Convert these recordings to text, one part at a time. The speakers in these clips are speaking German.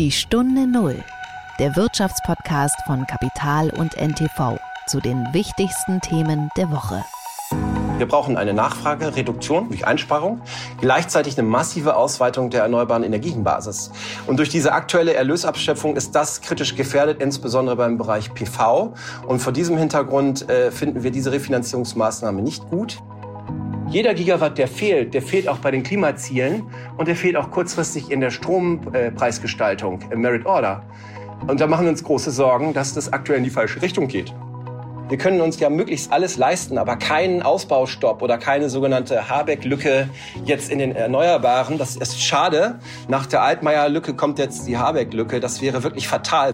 Die Stunde Null, der Wirtschaftspodcast von Kapital und NTV zu den wichtigsten Themen der Woche. Wir brauchen eine Nachfragereduktion durch Einsparung, gleichzeitig eine massive Ausweitung der erneuerbaren Energienbasis. Und durch diese aktuelle Erlösabschöpfung ist das kritisch gefährdet, insbesondere beim Bereich PV. Und vor diesem Hintergrund äh, finden wir diese Refinanzierungsmaßnahme nicht gut. Jeder Gigawatt, der fehlt, der fehlt auch bei den Klimazielen und der fehlt auch kurzfristig in der Strompreisgestaltung, im Merit Order. Und da machen wir uns große Sorgen, dass das aktuell in die falsche Richtung geht. Wir können uns ja möglichst alles leisten, aber keinen Ausbaustopp oder keine sogenannte Habeck-Lücke jetzt in den Erneuerbaren. Das ist schade. Nach der Altmaier-Lücke kommt jetzt die Habeck-Lücke. Das wäre wirklich fatal.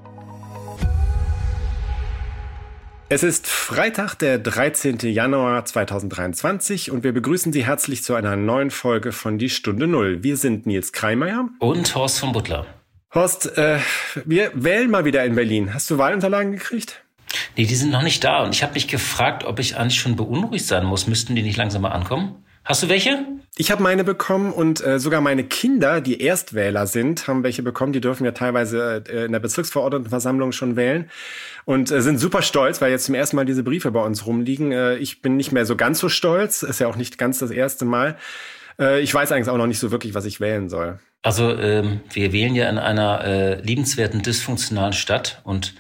Es ist Freitag, der 13. Januar 2023 und wir begrüßen Sie herzlich zu einer neuen Folge von Die Stunde Null. Wir sind Nils Kreimeier und Horst von Butler. Horst, äh, wir wählen mal wieder in Berlin. Hast du Wahlunterlagen gekriegt? Nee, die sind noch nicht da und ich habe mich gefragt, ob ich eigentlich schon beunruhigt sein muss. Müssten die nicht langsam mal ankommen? Hast du welche? Ich habe meine bekommen und äh, sogar meine Kinder, die Erstwähler sind, haben welche bekommen. Die dürfen ja teilweise äh, in der Bezirksverordnetenversammlung schon wählen und äh, sind super stolz, weil jetzt zum ersten Mal diese Briefe bei uns rumliegen. Äh, ich bin nicht mehr so ganz so stolz. Ist ja auch nicht ganz das erste Mal. Äh, ich weiß eigentlich auch noch nicht so wirklich, was ich wählen soll. Also ähm, wir wählen ja in einer äh, liebenswerten, dysfunktionalen Stadt und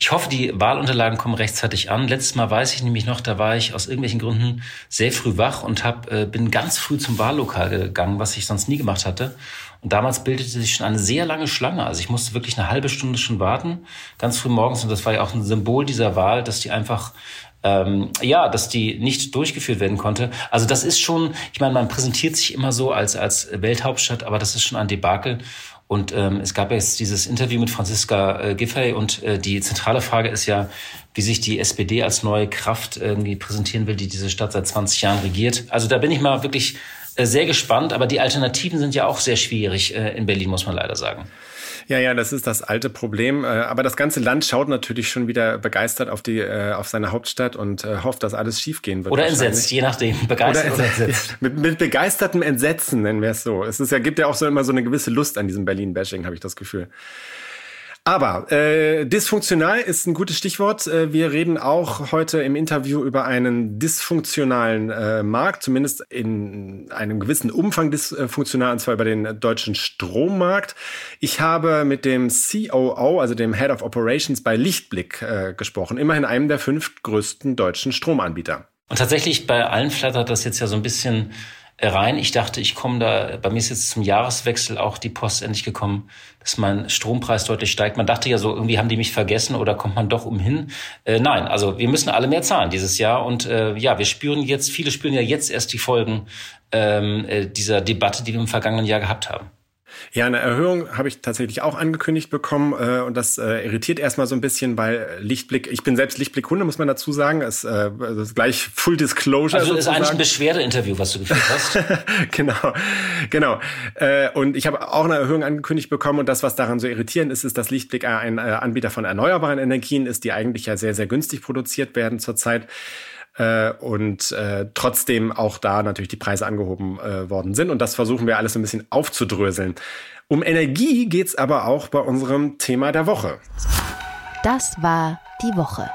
ich hoffe, die Wahlunterlagen kommen rechtzeitig an. Letztes Mal weiß ich nämlich noch, da war ich aus irgendwelchen Gründen sehr früh wach und hab, äh, bin ganz früh zum Wahllokal gegangen, was ich sonst nie gemacht hatte. Und damals bildete sich schon eine sehr lange Schlange. Also ich musste wirklich eine halbe Stunde schon warten, ganz früh morgens. Und das war ja auch ein Symbol dieser Wahl, dass die einfach ähm, ja, dass die nicht durchgeführt werden konnte. Also das ist schon, ich meine, man präsentiert sich immer so als als Welthauptstadt, aber das ist schon ein Debakel. Und ähm, es gab jetzt dieses Interview mit Franziska äh, Giffey und äh, die zentrale Frage ist ja, wie sich die SPD als neue Kraft irgendwie präsentieren will, die diese Stadt seit 20 Jahren regiert. Also da bin ich mal wirklich äh, sehr gespannt, aber die Alternativen sind ja auch sehr schwierig äh, in Berlin, muss man leider sagen. Ja, ja, das ist das alte Problem. Äh, aber das ganze Land schaut natürlich schon wieder begeistert auf die, äh, auf seine Hauptstadt und äh, hofft, dass alles schiefgehen wird. Oder entsetzt, je nachdem. Begeistert oder, oder entsetzt. mit, mit begeistertem Entsetzen nennen wir es so. Es ist ja, gibt ja auch so immer so eine gewisse Lust an diesem Berlin-Bashing, habe ich das Gefühl. Aber äh, dysfunktional ist ein gutes Stichwort. Äh, wir reden auch heute im Interview über einen dysfunktionalen äh, Markt, zumindest in einem gewissen Umfang dysfunktional, und zwar über den deutschen Strommarkt. Ich habe mit dem COO, also dem Head of Operations bei Lichtblick äh, gesprochen, immerhin einem der fünf größten deutschen Stromanbieter. Und tatsächlich bei allen flattert das jetzt ja so ein bisschen rein. Ich dachte, ich komme da, bei mir ist jetzt zum Jahreswechsel auch die Post endlich gekommen, dass mein Strompreis deutlich steigt. Man dachte ja so, irgendwie haben die mich vergessen oder kommt man doch umhin. Äh, nein, also wir müssen alle mehr zahlen dieses Jahr und äh, ja, wir spüren jetzt, viele spüren ja jetzt erst die Folgen ähm, äh, dieser Debatte, die wir im vergangenen Jahr gehabt haben. Ja, eine Erhöhung habe ich tatsächlich auch angekündigt bekommen äh, und das äh, irritiert erstmal so ein bisschen, weil Lichtblick, ich bin selbst Lichtblick-Kunde, muss man dazu sagen, ist, äh, ist gleich Full Disclosure. Also das ist eigentlich ein Beschwerdeinterview, was du geführt hast. genau, genau. Äh, und ich habe auch eine Erhöhung angekündigt bekommen und das, was daran so irritierend ist, ist, dass Lichtblick ein äh, Anbieter von erneuerbaren Energien ist, die eigentlich ja sehr, sehr günstig produziert werden zurzeit äh, und äh, trotzdem auch da natürlich die Preise angehoben äh, worden sind. Und das versuchen wir alles ein bisschen aufzudröseln. Um Energie geht's aber auch bei unserem Thema der Woche. Das war die Woche.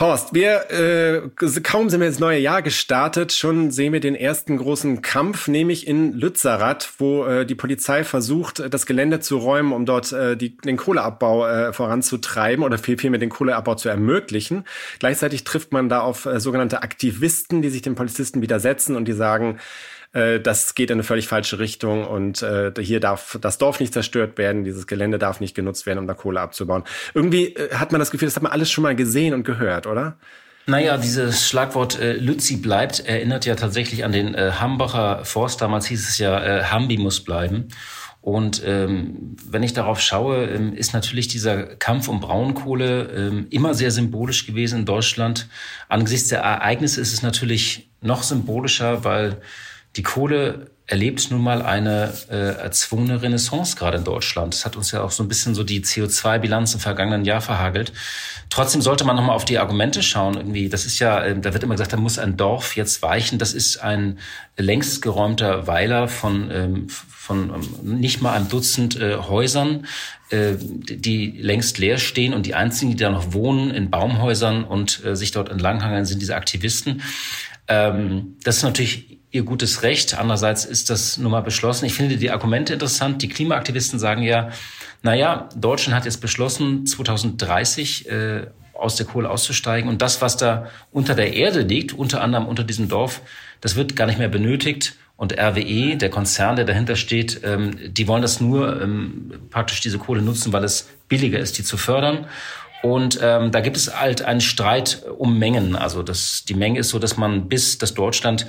Horst, wir äh, kaum sind wir ins neue Jahr gestartet, schon sehen wir den ersten großen Kampf, nämlich in Lützerath, wo äh, die Polizei versucht, das Gelände zu räumen, um dort äh, die, den Kohleabbau äh, voranzutreiben oder viel viel mit den Kohleabbau zu ermöglichen. Gleichzeitig trifft man da auf äh, sogenannte Aktivisten, die sich den Polizisten widersetzen und die sagen, äh, das geht in eine völlig falsche Richtung und äh, hier darf das Dorf nicht zerstört werden, dieses Gelände darf nicht genutzt werden, um da Kohle abzubauen. Irgendwie äh, hat man das Gefühl, das hat man alles schon mal gesehen und gehört, oder? Naja, dieses Schlagwort äh, Lützi bleibt erinnert ja tatsächlich an den äh, Hambacher Forst. Damals hieß es ja, äh, Hambi muss bleiben. Und ähm, wenn ich darauf schaue, ähm, ist natürlich dieser Kampf um Braunkohle ähm, immer sehr symbolisch gewesen in Deutschland. Angesichts der Ereignisse ist es natürlich noch symbolischer, weil die Kohle erlebt nun mal eine äh, erzwungene Renaissance gerade in Deutschland. Das hat uns ja auch so ein bisschen so die CO2-Bilanz im vergangenen Jahr verhagelt. Trotzdem sollte man nochmal auf die Argumente schauen. Irgendwie, das ist ja, äh, da wird immer gesagt, da muss ein Dorf jetzt weichen. Das ist ein längst geräumter Weiler von, ähm, von ähm, nicht mal einem Dutzend äh, Häusern, äh, die längst leer stehen und die einzigen, die da noch wohnen in Baumhäusern und äh, sich dort entlanghangeln, sind diese Aktivisten. Ähm, das ist natürlich ihr gutes Recht. Andererseits ist das nun mal beschlossen. Ich finde die Argumente interessant. Die Klimaaktivisten sagen ja, naja, Deutschland hat jetzt beschlossen, 2030 äh, aus der Kohle auszusteigen. Und das, was da unter der Erde liegt, unter anderem unter diesem Dorf, das wird gar nicht mehr benötigt. Und RWE, der Konzern, der dahinter steht, ähm, die wollen das nur ähm, praktisch diese Kohle nutzen, weil es billiger ist, die zu fördern. Und ähm, da gibt es halt einen Streit um Mengen. Also das, die Menge ist so, dass man bis das Deutschland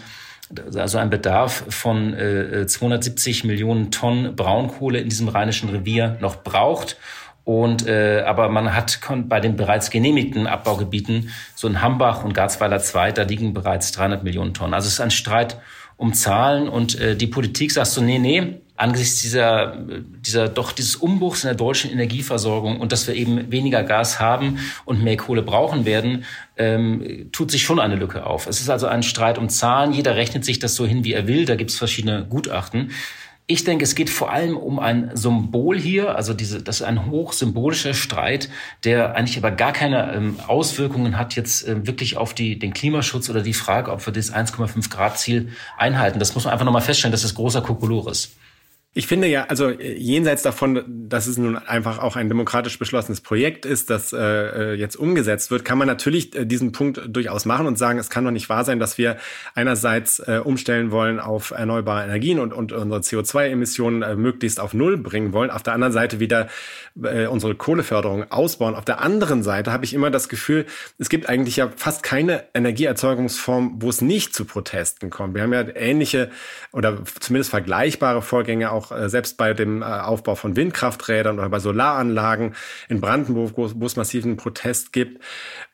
also ein Bedarf von äh, 270 Millionen Tonnen Braunkohle in diesem rheinischen Revier noch braucht. Und äh, aber man hat bei den bereits genehmigten Abbaugebieten, so in Hambach und Garzweiler 2, da liegen bereits 300 Millionen Tonnen. Also es ist ein Streit um Zahlen und äh, die Politik sagt so, nee, nee, angesichts dieser, dieser doch dieses Umbruchs in der deutschen Energieversorgung und dass wir eben weniger Gas haben und mehr Kohle brauchen werden, ähm, tut sich schon eine Lücke auf. Es ist also ein Streit um Zahlen. Jeder rechnet sich das so hin, wie er will. Da gibt es verschiedene Gutachten. Ich denke, es geht vor allem um ein Symbol hier, also diese, das ist ein hochsymbolischer Streit, der eigentlich aber gar keine ähm, Auswirkungen hat jetzt äh, wirklich auf die, den Klimaschutz oder die Frage, ob wir das 1,5 Grad Ziel einhalten. Das muss man einfach nochmal feststellen, dass das großer Kokolores. Ich finde ja, also äh, jenseits davon, dass es nun einfach auch ein demokratisch beschlossenes Projekt ist, das äh, äh, jetzt umgesetzt wird, kann man natürlich äh, diesen Punkt durchaus machen und sagen, es kann doch nicht wahr sein, dass wir einerseits äh, umstellen wollen auf erneuerbare Energien und, und unsere CO2-Emissionen äh, möglichst auf Null bringen wollen, auf der anderen Seite wieder äh, unsere Kohleförderung ausbauen. Auf der anderen Seite habe ich immer das Gefühl, es gibt eigentlich ja fast keine Energieerzeugungsform, wo es nicht zu Protesten kommt. Wir haben ja ähnliche oder zumindest vergleichbare Vorgänge auch äh, selbst bei dem äh, Aufbau von Windkrafträdern oder bei Solaranlagen in Brandenburg, wo, wo es massiven Protest gibt.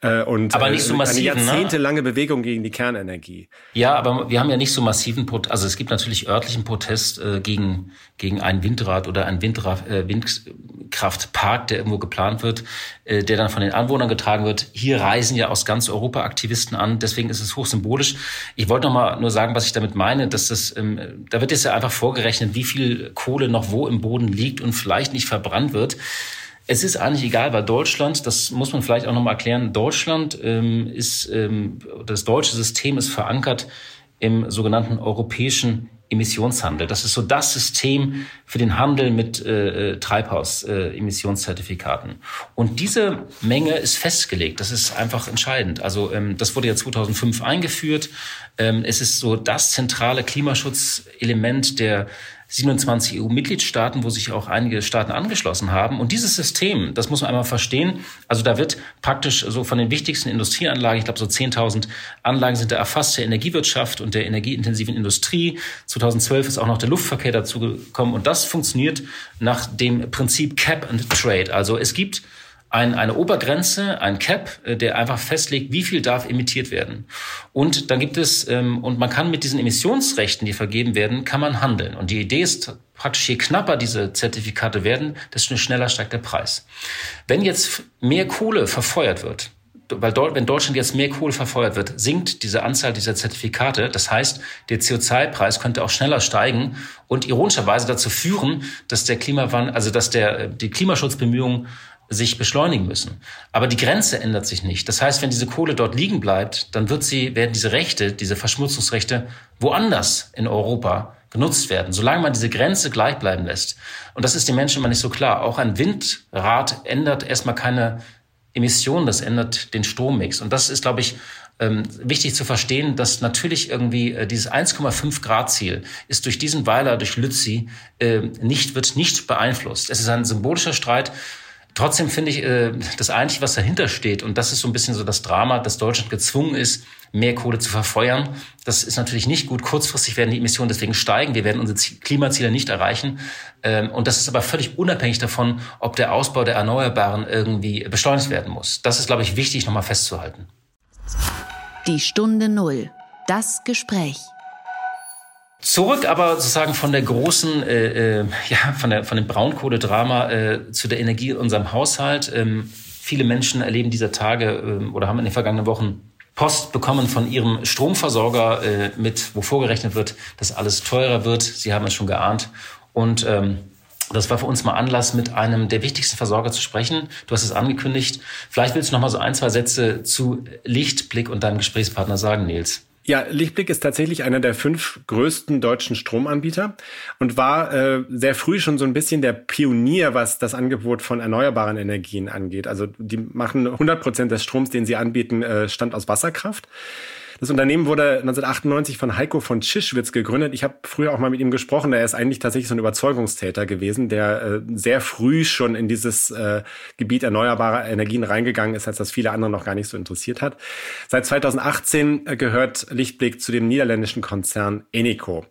Äh, und aber nicht so massiv, eine ne? jahrzehntelange ne? Bewegung gegen die Kernenergie. Ja, aber wir haben ja nicht so massiven Protest. Also es gibt natürlich örtlichen Protest äh, gegen gegen ein Windrad oder ein Windra äh, Windkraftpark, der irgendwo geplant wird, äh, der dann von den Anwohnern getragen wird. Hier reisen ja aus ganz Europa Aktivisten an. Deswegen ist es hochsymbolisch. Ich wollte noch mal nur sagen, was ich damit meine, dass das ähm, da wird jetzt ja einfach vorgerechnet, wie viel Kohle noch wo im Boden liegt und vielleicht nicht verbrannt wird. Es ist eigentlich egal, weil Deutschland, das muss man vielleicht auch noch mal erklären, Deutschland ähm, ist, ähm, das deutsche System ist verankert im sogenannten europäischen Emissionshandel. Das ist so das System für den Handel mit äh, äh Treibhaus-Emissionszertifikaten. Und diese Menge ist festgelegt. Das ist einfach entscheidend. Also ähm, das wurde ja 2005 eingeführt. Ähm, es ist so das zentrale Klimaschutzelement der 27 EU-Mitgliedstaaten, wo sich auch einige Staaten angeschlossen haben. Und dieses System, das muss man einmal verstehen. Also da wird praktisch so von den wichtigsten Industrieanlagen, ich glaube so 10.000 Anlagen sind da erfasst, der Energiewirtschaft und der energieintensiven Industrie. 2012 ist auch noch der Luftverkehr dazu gekommen. Und das funktioniert nach dem Prinzip Cap and Trade. Also es gibt ein, eine Obergrenze, ein Cap, äh, der einfach festlegt, wie viel darf emittiert werden. Und dann gibt es, ähm, und man kann mit diesen Emissionsrechten, die vergeben werden, kann man handeln. Und die Idee ist praktisch, je knapper diese Zertifikate werden, desto schneller steigt der Preis. Wenn jetzt mehr Kohle verfeuert wird, weil dort, wenn Deutschland jetzt mehr Kohle verfeuert wird, sinkt diese Anzahl dieser Zertifikate. Das heißt, der CO2-Preis könnte auch schneller steigen und ironischerweise dazu führen, dass der Klimawandel, also dass der, die Klimaschutzbemühungen sich beschleunigen müssen. Aber die Grenze ändert sich nicht. Das heißt, wenn diese Kohle dort liegen bleibt, dann wird sie, werden diese Rechte, diese Verschmutzungsrechte woanders in Europa genutzt werden, solange man diese Grenze gleich bleiben lässt. Und das ist den Menschen immer nicht so klar. Auch ein Windrad ändert erstmal keine Emissionen, das ändert den Strommix. Und das ist, glaube ich, ähm, wichtig zu verstehen, dass natürlich irgendwie äh, dieses 1,5 Grad Ziel ist durch diesen Weiler, durch Lützi, äh, nicht, wird nicht beeinflusst. Es ist ein symbolischer Streit. Trotzdem finde ich, äh, das Einzige, was dahinter steht, und das ist so ein bisschen so das Drama, dass Deutschland gezwungen ist, mehr Kohle zu verfeuern. Das ist natürlich nicht gut. Kurzfristig werden die Emissionen deswegen steigen. Wir werden unsere Klimaziele nicht erreichen. Ähm, und das ist aber völlig unabhängig davon, ob der Ausbau der Erneuerbaren irgendwie beschleunigt werden muss. Das ist, glaube ich, wichtig, nochmal festzuhalten. Die Stunde Null. Das Gespräch. Zurück aber sozusagen von der großen, äh, äh, ja, von, der, von dem Braunkohledrama äh, zu der Energie in unserem Haushalt. Ähm, viele Menschen erleben dieser Tage äh, oder haben in den vergangenen Wochen Post bekommen von ihrem Stromversorger, äh, mit, wo vorgerechnet wird, dass alles teurer wird. Sie haben es schon geahnt. Und ähm, das war für uns mal Anlass, mit einem der wichtigsten Versorger zu sprechen. Du hast es angekündigt. Vielleicht willst du noch mal so ein, zwei Sätze zu Lichtblick und deinem Gesprächspartner sagen, Nils. Ja, Lichtblick ist tatsächlich einer der fünf größten deutschen Stromanbieter und war äh, sehr früh schon so ein bisschen der Pionier, was das Angebot von erneuerbaren Energien angeht. Also die machen 100 Prozent des Stroms, den sie anbieten, äh, stammt aus Wasserkraft. Das Unternehmen wurde 1998 von Heiko von Tschischwitz gegründet. Ich habe früher auch mal mit ihm gesprochen. Er ist eigentlich tatsächlich so ein Überzeugungstäter gewesen, der äh, sehr früh schon in dieses äh, Gebiet erneuerbarer Energien reingegangen ist, als das viele andere noch gar nicht so interessiert hat. Seit 2018 äh, gehört Lichtblick zu dem niederländischen Konzern Eneco.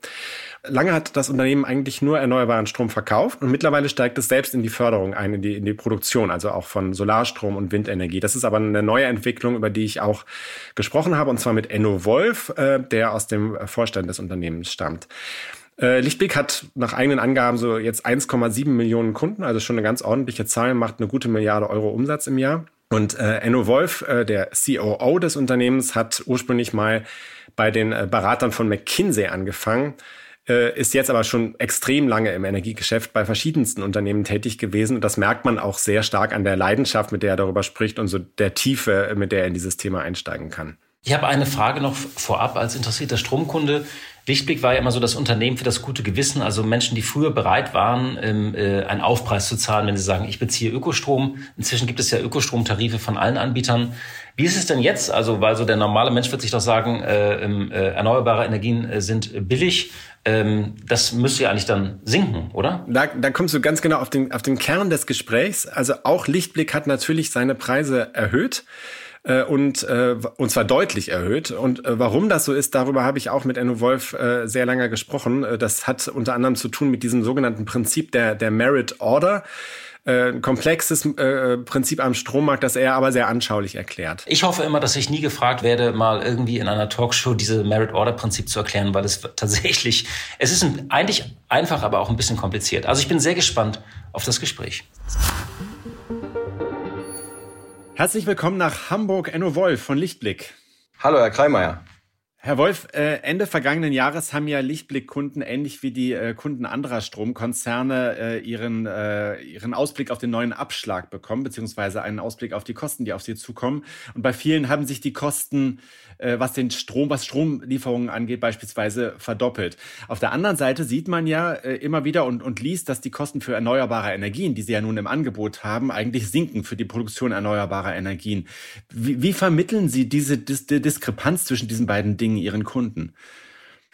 Lange hat das Unternehmen eigentlich nur erneuerbaren Strom verkauft und mittlerweile steigt es selbst in die Förderung ein, in die, in die Produktion, also auch von Solarstrom und Windenergie. Das ist aber eine neue Entwicklung, über die ich auch gesprochen habe, und zwar mit Enno Wolf, äh, der aus dem Vorstand des Unternehmens stammt. Äh, Lichtblick hat nach eigenen Angaben so jetzt 1,7 Millionen Kunden, also schon eine ganz ordentliche Zahl, macht eine gute Milliarde Euro Umsatz im Jahr. Und äh, Enno Wolf, äh, der COO des Unternehmens, hat ursprünglich mal bei den äh, Beratern von McKinsey angefangen äh, ist jetzt aber schon extrem lange im Energiegeschäft bei verschiedensten Unternehmen tätig gewesen. Und das merkt man auch sehr stark an der Leidenschaft, mit der er darüber spricht und so der Tiefe, mit der er in dieses Thema einsteigen kann. Ich habe eine Frage noch vorab als interessierter Stromkunde. Lichtblick war ja immer so das Unternehmen für das gute Gewissen, also Menschen, die früher bereit waren, ähm, äh, einen Aufpreis zu zahlen, wenn sie sagen, ich beziehe Ökostrom. Inzwischen gibt es ja Ökostromtarife von allen Anbietern. Wie ist es denn jetzt? Also, weil so der normale Mensch wird sich doch sagen, äh, äh, erneuerbare Energien äh, sind billig. Ähm, das müsste ja eigentlich dann sinken, oder? Da, da kommst du ganz genau auf den, auf den Kern des Gesprächs. Also auch Lichtblick hat natürlich seine Preise erhöht äh, und, äh, und zwar deutlich erhöht. Und äh, warum das so ist, darüber habe ich auch mit Enno Wolf äh, sehr lange gesprochen. Äh, das hat unter anderem zu tun mit diesem sogenannten Prinzip der, der Merit Order äh, ein komplexes äh, Prinzip am Strommarkt, das er aber sehr anschaulich erklärt. Ich hoffe immer, dass ich nie gefragt werde, mal irgendwie in einer Talkshow diese Merit-Order-Prinzip zu erklären, weil es tatsächlich, es ist ein, eigentlich einfach, aber auch ein bisschen kompliziert. Also ich bin sehr gespannt auf das Gespräch. Herzlich willkommen nach Hamburg, Enno Wolf von Lichtblick. Hallo, Herr Kreimeier. Herr Wolf, äh, Ende vergangenen Jahres haben ja Lichtblick-Kunden ähnlich wie die äh, Kunden anderer Stromkonzerne äh, ihren, ihren Ausblick auf den neuen Abschlag bekommen, beziehungsweise einen Ausblick auf die Kosten, die auf sie zukommen. Und bei vielen haben sich die Kosten was den Strom, was Stromlieferungen angeht, beispielsweise verdoppelt. Auf der anderen Seite sieht man ja immer wieder und, und liest, dass die Kosten für erneuerbare Energien, die sie ja nun im Angebot haben, eigentlich sinken für die Produktion erneuerbarer Energien. Wie, wie vermitteln Sie diese Dis Diskrepanz zwischen diesen beiden Dingen Ihren Kunden?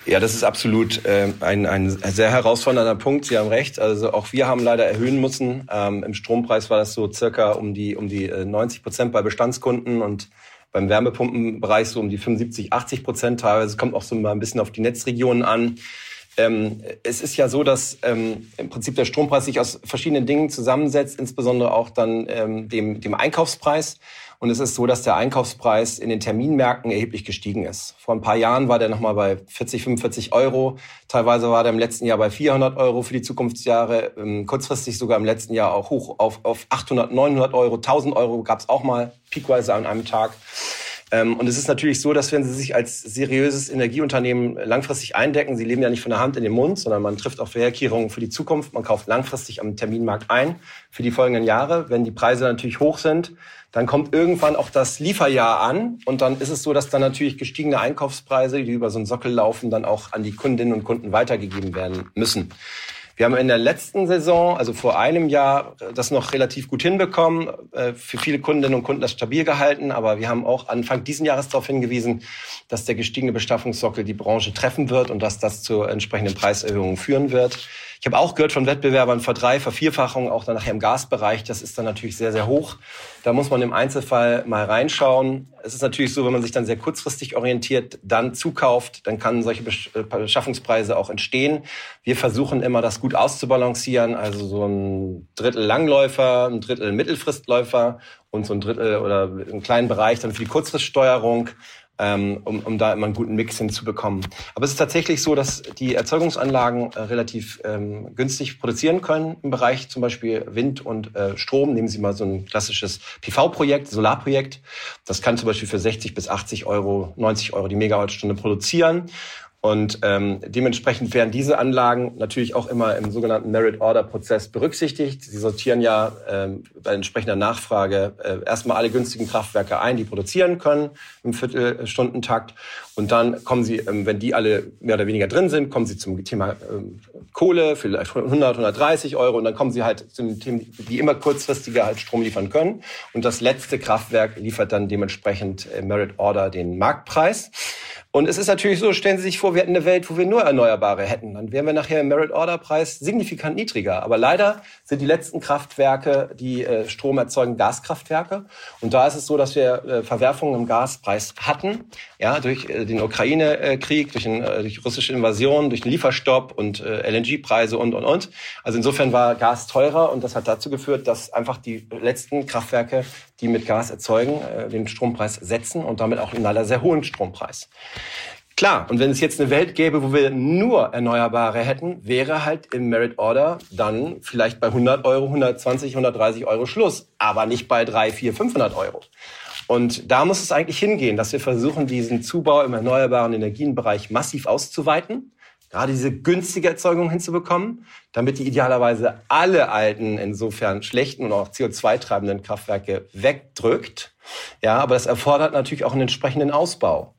Ja, das ist absolut äh, ein, ein sehr herausfordernder Punkt. Sie haben recht. Also auch wir haben leider erhöhen müssen. Ähm, Im Strompreis war das so circa um die um die 90 äh, Prozent bei Bestandskunden und beim Wärmepumpenbereich so um die 75, 80 Prozent teilweise. Es kommt auch so mal ein bisschen auf die Netzregionen an. Ähm, es ist ja so, dass ähm, im Prinzip der Strompreis sich aus verschiedenen Dingen zusammensetzt, insbesondere auch dann ähm, dem, dem Einkaufspreis. Und es ist so, dass der Einkaufspreis in den Terminmärkten erheblich gestiegen ist. Vor ein paar Jahren war der nochmal bei 40, 45 Euro. Teilweise war der im letzten Jahr bei 400 Euro für die Zukunftsjahre. Ähm, kurzfristig sogar im letzten Jahr auch hoch auf, auf 800, 900 Euro, 1000 Euro gab es auch mal peakweise an einem Tag. Ähm, und es ist natürlich so, dass wenn Sie sich als seriöses Energieunternehmen langfristig eindecken, Sie leben ja nicht von der Hand in den Mund, sondern man trifft auch Vorherkehrungen für die Zukunft. Man kauft langfristig am Terminmarkt ein für die folgenden Jahre. Wenn die Preise natürlich hoch sind, dann kommt irgendwann auch das Lieferjahr an und dann ist es so, dass dann natürlich gestiegene Einkaufspreise, die über so einen Sockel laufen, dann auch an die Kundinnen und Kunden weitergegeben werden müssen. Wir haben in der letzten Saison, also vor einem Jahr, das noch relativ gut hinbekommen. Äh, für viele Kundinnen und Kunden das stabil gehalten. Aber wir haben auch Anfang diesen Jahres darauf hingewiesen, dass der gestiegene Beschaffungssockel die Branche treffen wird und dass das zu entsprechenden Preiserhöhungen führen wird. Ich habe auch gehört von Wettbewerbern Verdrei, Vervierfachung, auch dann nachher im Gasbereich. Das ist dann natürlich sehr, sehr hoch. Da muss man im Einzelfall mal reinschauen. Es ist natürlich so, wenn man sich dann sehr kurzfristig orientiert, dann zukauft, dann kann solche äh, Beschaffungspreise auch entstehen. Wir versuchen immer, das gut auszubalancieren. Also so ein Drittel Langläufer, ein Drittel Mittelfristläufer und so ein Drittel oder einen kleinen Bereich dann für die Kurzfriststeuerung ähm, um, um da immer einen guten Mix hinzubekommen. Aber es ist tatsächlich so, dass die Erzeugungsanlagen äh, relativ ähm, günstig produzieren können im Bereich zum Beispiel Wind und äh, Strom. Nehmen Sie mal so ein klassisches PV-Projekt, Solarprojekt. Das kann zum Beispiel für 60 bis 80 Euro, 90 Euro die Megawattstunde produzieren. Und ähm, dementsprechend werden diese Anlagen natürlich auch immer im sogenannten Merit-Order-Prozess berücksichtigt. Sie sortieren ja ähm, bei entsprechender Nachfrage äh, erstmal alle günstigen Kraftwerke ein, die produzieren können im Viertelstundentakt. Und dann kommen sie, ähm, wenn die alle mehr oder weniger drin sind, kommen sie zum Thema ähm, Kohle, vielleicht 100, 130 Euro. Und dann kommen sie halt zu den Themen, die immer kurzfristiger halt Strom liefern können. Und das letzte Kraftwerk liefert dann dementsprechend äh, Merit Order den Marktpreis. Und es ist natürlich so, stellen Sie sich vor, wir hätten eine Welt, wo wir nur Erneuerbare hätten. Dann wären wir nachher im Merit-Order-Preis signifikant niedriger. Aber leider sind die letzten Kraftwerke, die äh, Strom erzeugen, Gaskraftwerke. Und da ist es so, dass wir äh, Verwerfungen im Gaspreis hatten. Ja, durch den Ukraine-Krieg, durch, äh, durch russische Invasion, durch den Lieferstopp und äh, LNG-Preise und, und, und. Also insofern war Gas teurer und das hat dazu geführt, dass einfach die letzten Kraftwerke, die mit Gas erzeugen, äh, den Strompreis setzen und damit auch einen leider sehr hohen Strompreis. Klar, und wenn es jetzt eine Welt gäbe, wo wir nur Erneuerbare hätten, wäre halt im Merit Order dann vielleicht bei 100 Euro, 120, 130 Euro Schluss, aber nicht bei 3, 4, 500 Euro. Und da muss es eigentlich hingehen, dass wir versuchen, diesen Zubau im erneuerbaren Energienbereich massiv auszuweiten, gerade diese günstige Erzeugung hinzubekommen, damit die idealerweise alle alten, insofern schlechten und auch CO2-treibenden Kraftwerke wegdrückt. Ja, aber das erfordert natürlich auch einen entsprechenden Ausbau.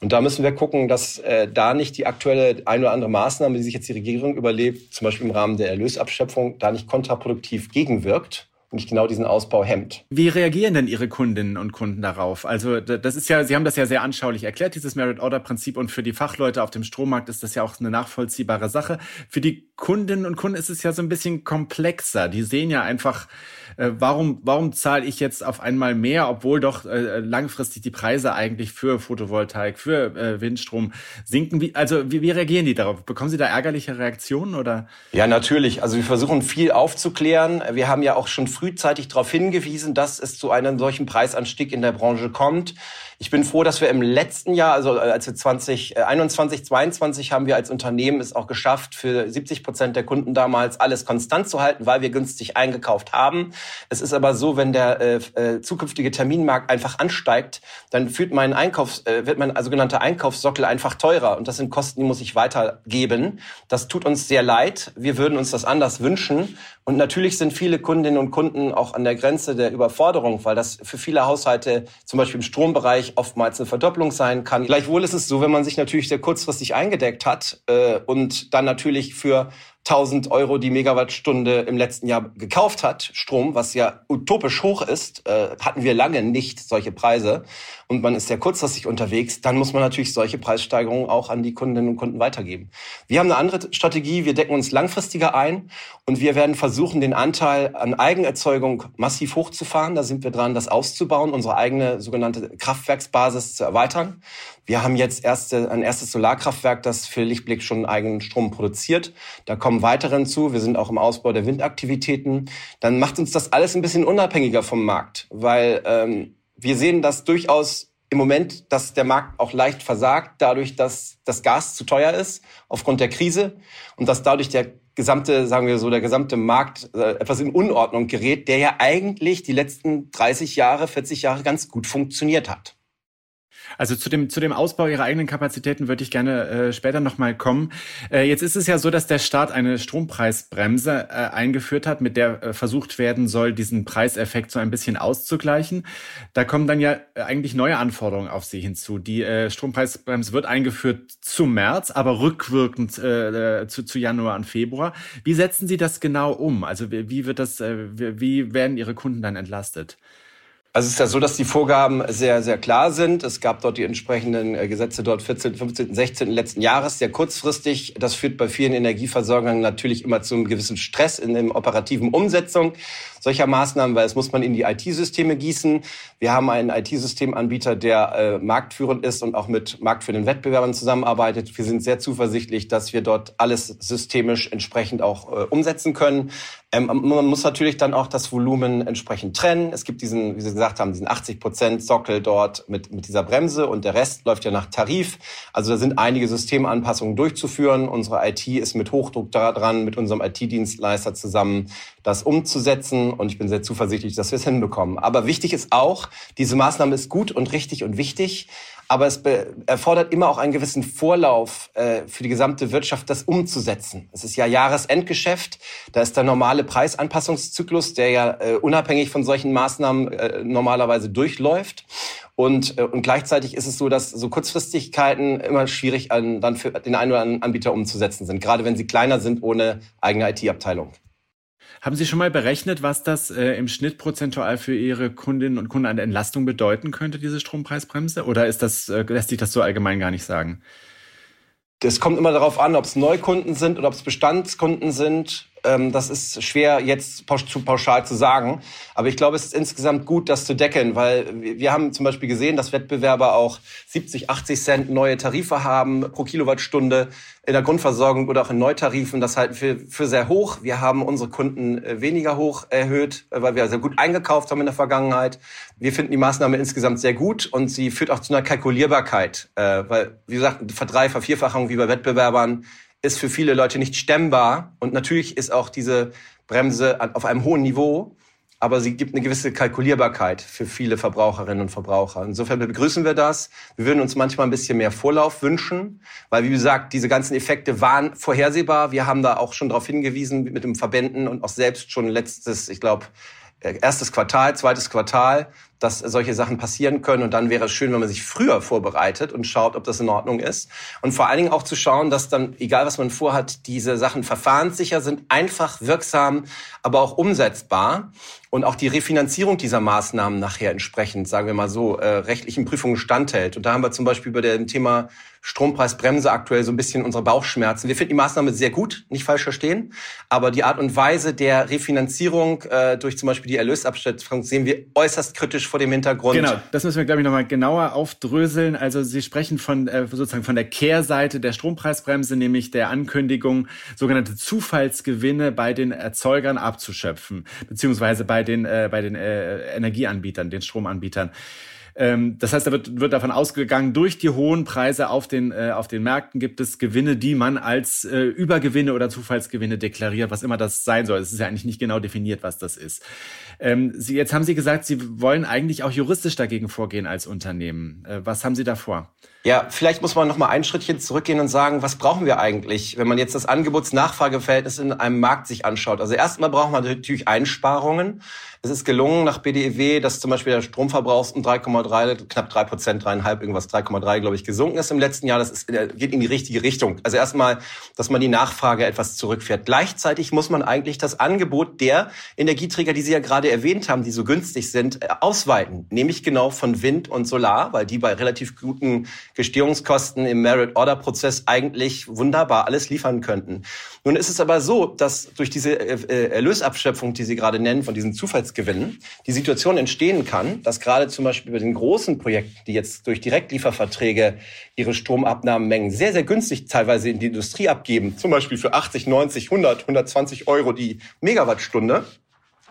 Und da müssen wir gucken, dass äh, da nicht die aktuelle ein oder andere Maßnahme, die sich jetzt die Regierung überlebt, zum Beispiel im Rahmen der Erlösabschöpfung, da nicht kontraproduktiv gegenwirkt nicht genau diesen Ausbau hemmt. Wie reagieren denn Ihre Kundinnen und Kunden darauf? Also das ist ja, Sie haben das ja sehr anschaulich erklärt, dieses Merit-Order-Prinzip und für die Fachleute auf dem Strommarkt ist das ja auch eine nachvollziehbare Sache. Für die Kundinnen und Kunden ist es ja so ein bisschen komplexer. Die sehen ja einfach, äh, warum, warum zahle ich jetzt auf einmal mehr, obwohl doch äh, langfristig die Preise eigentlich für Photovoltaik, für äh, Windstrom sinken? Wie, also wie, wie reagieren die darauf? Bekommen Sie da ärgerliche Reaktionen oder? Ja, natürlich. Also wir versuchen viel aufzuklären. Wir haben ja auch schon frühzeitig darauf hingewiesen, dass es zu einem solchen Preisanstieg in der Branche kommt. Ich bin froh, dass wir im letzten Jahr, also äh, als wir 2021, 22 haben wir als Unternehmen es auch geschafft, für 70 Prozent der Kunden damals alles konstant zu halten, weil wir günstig eingekauft haben. Es ist aber so, wenn der äh, äh, zukünftige Terminmarkt einfach ansteigt, dann führt mein Einkaufs, äh, wird mein sogenannter Einkaufssockel einfach teurer. Und das sind Kosten, die muss ich weitergeben. Das tut uns sehr leid. Wir würden uns das anders wünschen. Und natürlich sind viele Kundinnen und Kunden auch an der Grenze der Überforderung, weil das für viele Haushalte zum Beispiel im Strombereich oftmals eine Verdopplung sein kann. Gleichwohl ist es so, wenn man sich natürlich sehr kurzfristig eingedeckt hat äh, und dann natürlich für 1000 Euro die Megawattstunde im letzten Jahr gekauft hat, Strom, was ja utopisch hoch ist, äh, hatten wir lange nicht solche Preise und man ist sehr kurzfristig unterwegs, dann muss man natürlich solche Preissteigerungen auch an die Kundinnen und Kunden weitergeben. Wir haben eine andere Strategie, wir decken uns langfristiger ein und wir werden versuchen, den Anteil an Eigenerzeugung massiv hochzufahren. Da sind wir dran, das auszubauen, unsere eigene sogenannte Kraftwerksbasis zu erweitern. Wir haben jetzt erste, ein erstes Solarkraftwerk, das für Lichtblick schon eigenen Strom produziert. Da kommen weitere hinzu. Wir sind auch im Ausbau der Windaktivitäten. Dann macht uns das alles ein bisschen unabhängiger vom Markt, weil ähm, wir sehen das durchaus im Moment, dass der Markt auch leicht versagt, dadurch, dass das Gas zu teuer ist aufgrund der Krise und dass dadurch der gesamte, sagen wir so, der gesamte Markt äh, etwas in Unordnung gerät, der ja eigentlich die letzten 30 Jahre, 40 Jahre ganz gut funktioniert hat. Also zu dem, zu dem Ausbau ihrer eigenen Kapazitäten würde ich gerne äh, später nochmal kommen. Äh, jetzt ist es ja so, dass der Staat eine Strompreisbremse äh, eingeführt hat, mit der äh, versucht werden soll, diesen Preiseffekt so ein bisschen auszugleichen. Da kommen dann ja äh, eigentlich neue Anforderungen auf Sie hinzu. Die äh, Strompreisbremse wird eingeführt zum März, aber rückwirkend äh, äh zu, zu Januar und Februar. Wie setzen Sie das genau um? Also wie, wie wird das, äh, wie werden Ihre Kunden dann entlastet? Also es ist ja so, dass die Vorgaben sehr, sehr klar sind. Es gab dort die entsprechenden äh, Gesetze dort 14., 15., 16. letzten Jahres, sehr kurzfristig. Das führt bei vielen Energieversorgern natürlich immer zu einem gewissen Stress in der operativen Umsetzung solcher Maßnahmen, weil es muss man in die IT-Systeme gießen. Wir haben einen IT-Systemanbieter, der äh, marktführend ist und auch mit marktführenden Wettbewerbern zusammenarbeitet. Wir sind sehr zuversichtlich, dass wir dort alles systemisch entsprechend auch äh, umsetzen können. Ähm, man muss natürlich dann auch das Volumen entsprechend trennen. Es gibt diesen, wie Sie gesagt haben, diesen 80 Prozent Sockel dort mit, mit dieser Bremse und der Rest läuft ja nach Tarif. Also da sind einige Systemanpassungen durchzuführen. Unsere IT ist mit Hochdruck daran, mit unserem IT-Dienstleister zusammen das umzusetzen. Und ich bin sehr zuversichtlich, dass wir es hinbekommen. Aber wichtig ist auch, diese Maßnahme ist gut und richtig und wichtig. Aber es erfordert immer auch einen gewissen Vorlauf äh, für die gesamte Wirtschaft, das umzusetzen. Es ist ja Jahresendgeschäft. Da ist der normale Preisanpassungszyklus, der ja äh, unabhängig von solchen Maßnahmen äh, normalerweise durchläuft. Und, äh, und gleichzeitig ist es so, dass so Kurzfristigkeiten immer schwierig an, dann für den einen oder anderen Anbieter umzusetzen sind, gerade wenn sie kleiner sind ohne eigene IT-Abteilung. Haben Sie schon mal berechnet, was das äh, im Schnitt prozentual für Ihre Kundinnen und Kunden an Entlastung bedeuten könnte, diese Strompreisbremse? Oder ist das, äh, lässt sich das so allgemein gar nicht sagen? Das kommt immer darauf an, ob es Neukunden sind oder ob es Bestandskunden sind. Ähm, das ist schwer jetzt zu pauschal zu sagen. Aber ich glaube, es ist insgesamt gut, das zu deckeln, weil wir haben zum Beispiel gesehen, dass Wettbewerber auch 70, 80 Cent neue Tarife haben pro Kilowattstunde in der Grundversorgung oder auch in Neutarifen. Das halten wir für sehr hoch. Wir haben unsere Kunden äh, weniger hoch erhöht, äh, weil wir sehr gut eingekauft haben in der Vergangenheit. Wir finden die Maßnahme insgesamt sehr gut und sie führt auch zu einer Kalkulierbarkeit, äh, weil, wie gesagt, Verdrei, Vervierfachung wie bei Wettbewerbern ist für viele Leute nicht stemmbar. Und natürlich ist auch diese Bremse auf einem hohen Niveau, aber sie gibt eine gewisse Kalkulierbarkeit für viele Verbraucherinnen und Verbraucher. Insofern begrüßen wir das. Wir würden uns manchmal ein bisschen mehr Vorlauf wünschen, weil, wie gesagt, diese ganzen Effekte waren vorhersehbar. Wir haben da auch schon darauf hingewiesen mit dem Verbänden und auch selbst schon letztes, ich glaube, erstes Quartal, zweites Quartal, dass solche Sachen passieren können. Und dann wäre es schön, wenn man sich früher vorbereitet und schaut, ob das in Ordnung ist. Und vor allen Dingen auch zu schauen, dass dann, egal was man vorhat, diese Sachen verfahrenssicher sind, einfach, wirksam, aber auch umsetzbar. Und auch die Refinanzierung dieser Maßnahmen nachher entsprechend, sagen wir mal so, äh, rechtlichen Prüfungen standhält. Und da haben wir zum Beispiel über dem Thema Strompreisbremse aktuell so ein bisschen unsere Bauchschmerzen. Wir finden die Maßnahme sehr gut, nicht falsch verstehen, aber die Art und Weise der Refinanzierung äh, durch zum Beispiel die Erlösabschätzung sehen wir äußerst kritisch vor dem Hintergrund. Genau, das müssen wir, glaube ich, nochmal genauer aufdröseln. Also Sie sprechen von äh, sozusagen von der Kehrseite der Strompreisbremse, nämlich der Ankündigung, sogenannte Zufallsgewinne bei den Erzeugern abzuschöpfen, beziehungsweise bei den, äh, bei den äh, Energieanbietern, den Stromanbietern. Ähm, das heißt, da wird, wird davon ausgegangen, durch die hohen Preise auf den, äh, auf den Märkten gibt es Gewinne, die man als äh, Übergewinne oder Zufallsgewinne deklariert, was immer das sein soll. Es ist ja eigentlich nicht genau definiert, was das ist. Ähm, Sie, jetzt haben Sie gesagt, Sie wollen eigentlich auch juristisch dagegen vorgehen als Unternehmen. Äh, was haben Sie da vor? Ja, vielleicht muss man noch mal ein Schrittchen zurückgehen und sagen, was brauchen wir eigentlich, wenn man jetzt das Angebots-Nachfrageverhältnis in einem Markt sich anschaut. Also erstmal braucht man natürlich Einsparungen. Es ist gelungen nach BDEW, dass zum Beispiel der Stromverbrauch um 3,3, knapp 3 Prozent, dreieinhalb, irgendwas 3,3, glaube ich, gesunken ist im letzten Jahr. Das ist, äh, geht in die richtige Richtung. Also erstmal, dass man die Nachfrage etwas zurückfährt. Gleichzeitig muss man eigentlich das Angebot der Energieträger, die Sie ja gerade erwähnt haben, die so günstig sind, äh, ausweiten. Nämlich genau von Wind und Solar, weil die bei relativ guten Gestehungskosten im Merit-Order-Prozess eigentlich wunderbar alles liefern könnten. Nun ist es aber so, dass durch diese äh, Erlösabschöpfung, die Sie gerade nennen, von diesen Zufalls gewinnen, die Situation entstehen kann, dass gerade zum Beispiel bei den großen Projekten, die jetzt durch Direktlieferverträge ihre Stromabnahmemengen sehr, sehr günstig teilweise in die Industrie abgeben, zum Beispiel für 80, 90, 100, 120 Euro die Megawattstunde,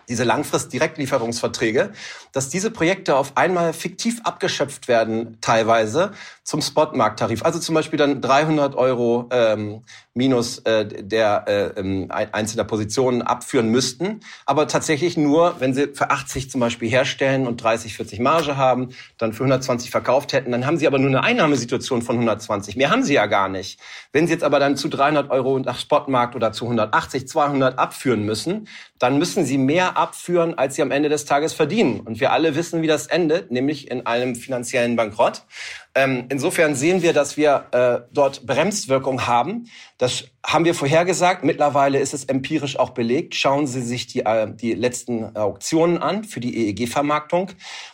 diese Langfrist-Direktlieferungsverträge, dass diese Projekte auf einmal fiktiv abgeschöpft werden, teilweise zum Spotmarkttarif. Also zum Beispiel dann 300 Euro ähm, minus äh, der äh, ähm, einzelner Positionen abführen müssten, aber tatsächlich nur, wenn sie für 80 zum Beispiel herstellen und 30, 40 Marge haben, dann für 120 verkauft hätten, dann haben sie aber nur eine Einnahmesituation von 120. Mehr haben sie ja gar nicht. Wenn sie jetzt aber dann zu 300 Euro nach Spotmarkt oder zu 180, 200 abführen müssen, dann müssen sie mehr abführen, als sie am Ende des Tages verdienen. Und wir alle wissen, wie das endet, nämlich in einem finanziellen Bankrott. Ähm, insofern sehen wir, dass wir äh, dort Bremswirkung haben. Das haben wir vorhergesagt. Mittlerweile ist es empirisch auch belegt. Schauen Sie sich die, äh, die letzten Auktionen an für die EEG-Vermarktung.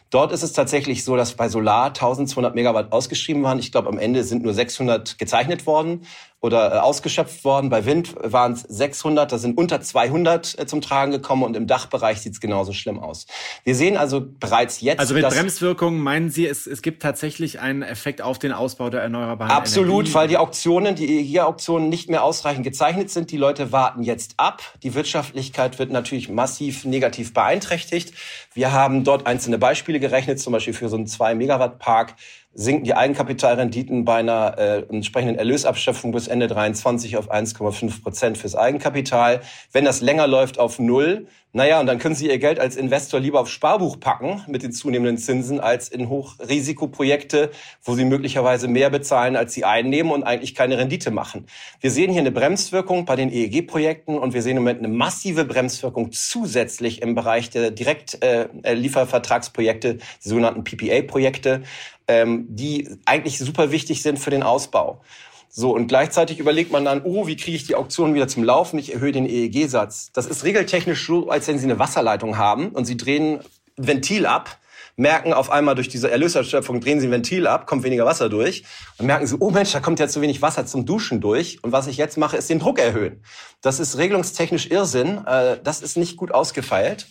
Dort ist es tatsächlich so, dass bei Solar 1200 Megawatt ausgeschrieben waren. Ich glaube, am Ende sind nur 600 gezeichnet worden oder äh, ausgeschöpft worden. Bei Wind waren es 600, da sind unter 200 äh, zum Tragen gekommen und im Dachbereich sieht es genauso schlimm aus. Wir sehen also bereits jetzt. Also mit Bremswirkungen meinen Sie, es, es gibt tatsächlich einen Effekt auf den Ausbau der erneuerbaren Absolut, Energie? weil die Auktionen, die EEG-Auktionen nicht mehr ausreichend gezeichnet sind. Die Leute warten jetzt ab. Die Wirtschaftlichkeit wird natürlich massiv negativ beeinträchtigt. Wir haben dort einzelne Beispiele gerechnet, zum Beispiel für so einen 2-Megawatt-Park sinken die Eigenkapitalrenditen bei einer äh, entsprechenden Erlösabschöpfung bis Ende 23 auf 1,5 Prozent fürs Eigenkapital. Wenn das länger läuft auf Null, naja, und dann können Sie Ihr Geld als Investor lieber aufs Sparbuch packen mit den zunehmenden Zinsen als in Hochrisikoprojekte, wo Sie möglicherweise mehr bezahlen, als Sie einnehmen und eigentlich keine Rendite machen. Wir sehen hier eine Bremswirkung bei den EEG-Projekten und wir sehen im Moment eine massive Bremswirkung zusätzlich im Bereich der Direktliefervertragsprojekte, äh, die sogenannten PPA-Projekte, ähm, die eigentlich super wichtig sind für den Ausbau. So, und gleichzeitig überlegt man dann, oh, wie kriege ich die Auktion wieder zum Laufen? Ich erhöhe den EEG-Satz. Das ist regeltechnisch so, als wenn Sie eine Wasserleitung haben und Sie drehen Ventil ab, merken auf einmal durch diese Erlöserschöpfung, drehen Sie ein Ventil ab, kommt weniger Wasser durch und merken Sie, oh Mensch, da kommt ja zu wenig Wasser zum Duschen durch. Und was ich jetzt mache, ist den Druck erhöhen. Das ist regelungstechnisch Irrsinn. Äh, das ist nicht gut ausgefeilt.